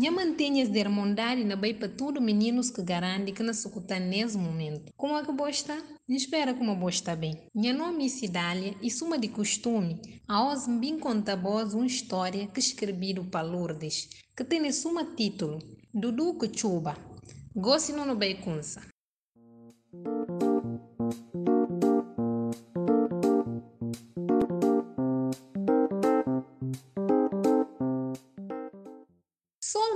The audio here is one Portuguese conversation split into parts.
Nha mantenhas de irmandade na bem para tudo meninos que garantem que não se nesse momento. Como é que está? Espera como está bem. Minha nome é Cidália e suma de costume, a hoje me conta voz uma história que escrevi para Lourdes, que tem suma título, Dudu que chuba. Gosto não bem consa.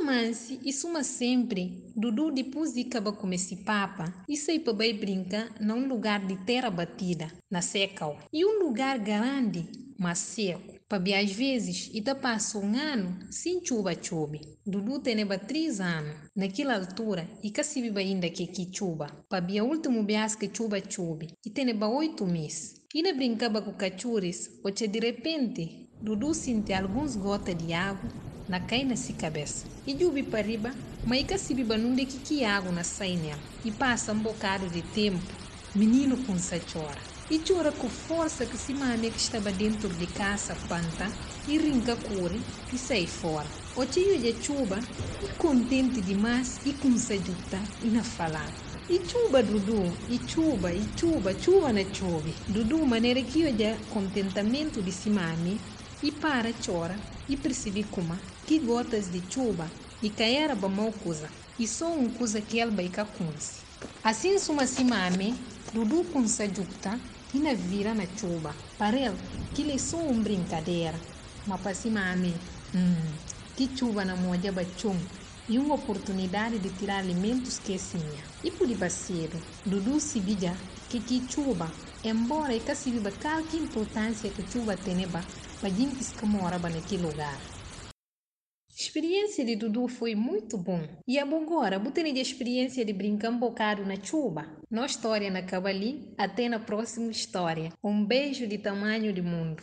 Mansi e suma sempre, Dudu depois de acabar com esse papa, e sei para bem brincar num lugar de terra batida, na seca, e um lugar grande, mas seco. Para às vezes, e da passa um ano sem chuva chove. Dudu tem três anos, naquela altura, e vive ainda que que chuva. Para o último bias que chuva chove, e tem oito meses. E na brincava com cachorros, porque de repente, Dudu sente alguns gotas de água na cai na si cabeça. E jubi para riba, mas que se biba num de que água na sainha. E passa um bocado de tempo, menino com sa chora. E chora com força que se mame que estava dentro de casa panta e rinca cure e sai fora. O tio de chuva e contente demais e com sa juta e na falar. E chuva Dudu, e chuva, e chuva, chuva na chove. Dudu maneira que eu já contentamento de si mame e para chora e percebi como que gotas de chuva e cair ba mau coisa e só um coisa que ele vai kunsi. Assim suma si mame, Dudu com sa jukta e na vira na chuva. Para ele, que ele só um brincadeira. Mas para si mame, hum, que chuva na moja bachum e uma oportunidade de tirar alimentos que é sinha. E por cedo, Dudu se via que que chuva, embora que se viva qualquer importância que chuva tenha, gente que mora naquele lugar. Experiência de Dudu foi muito bom. E agora, tem a experiência de brincar um bocado na chuva? Nossa história na ali, até na próxima história. Um beijo de tamanho de mundo.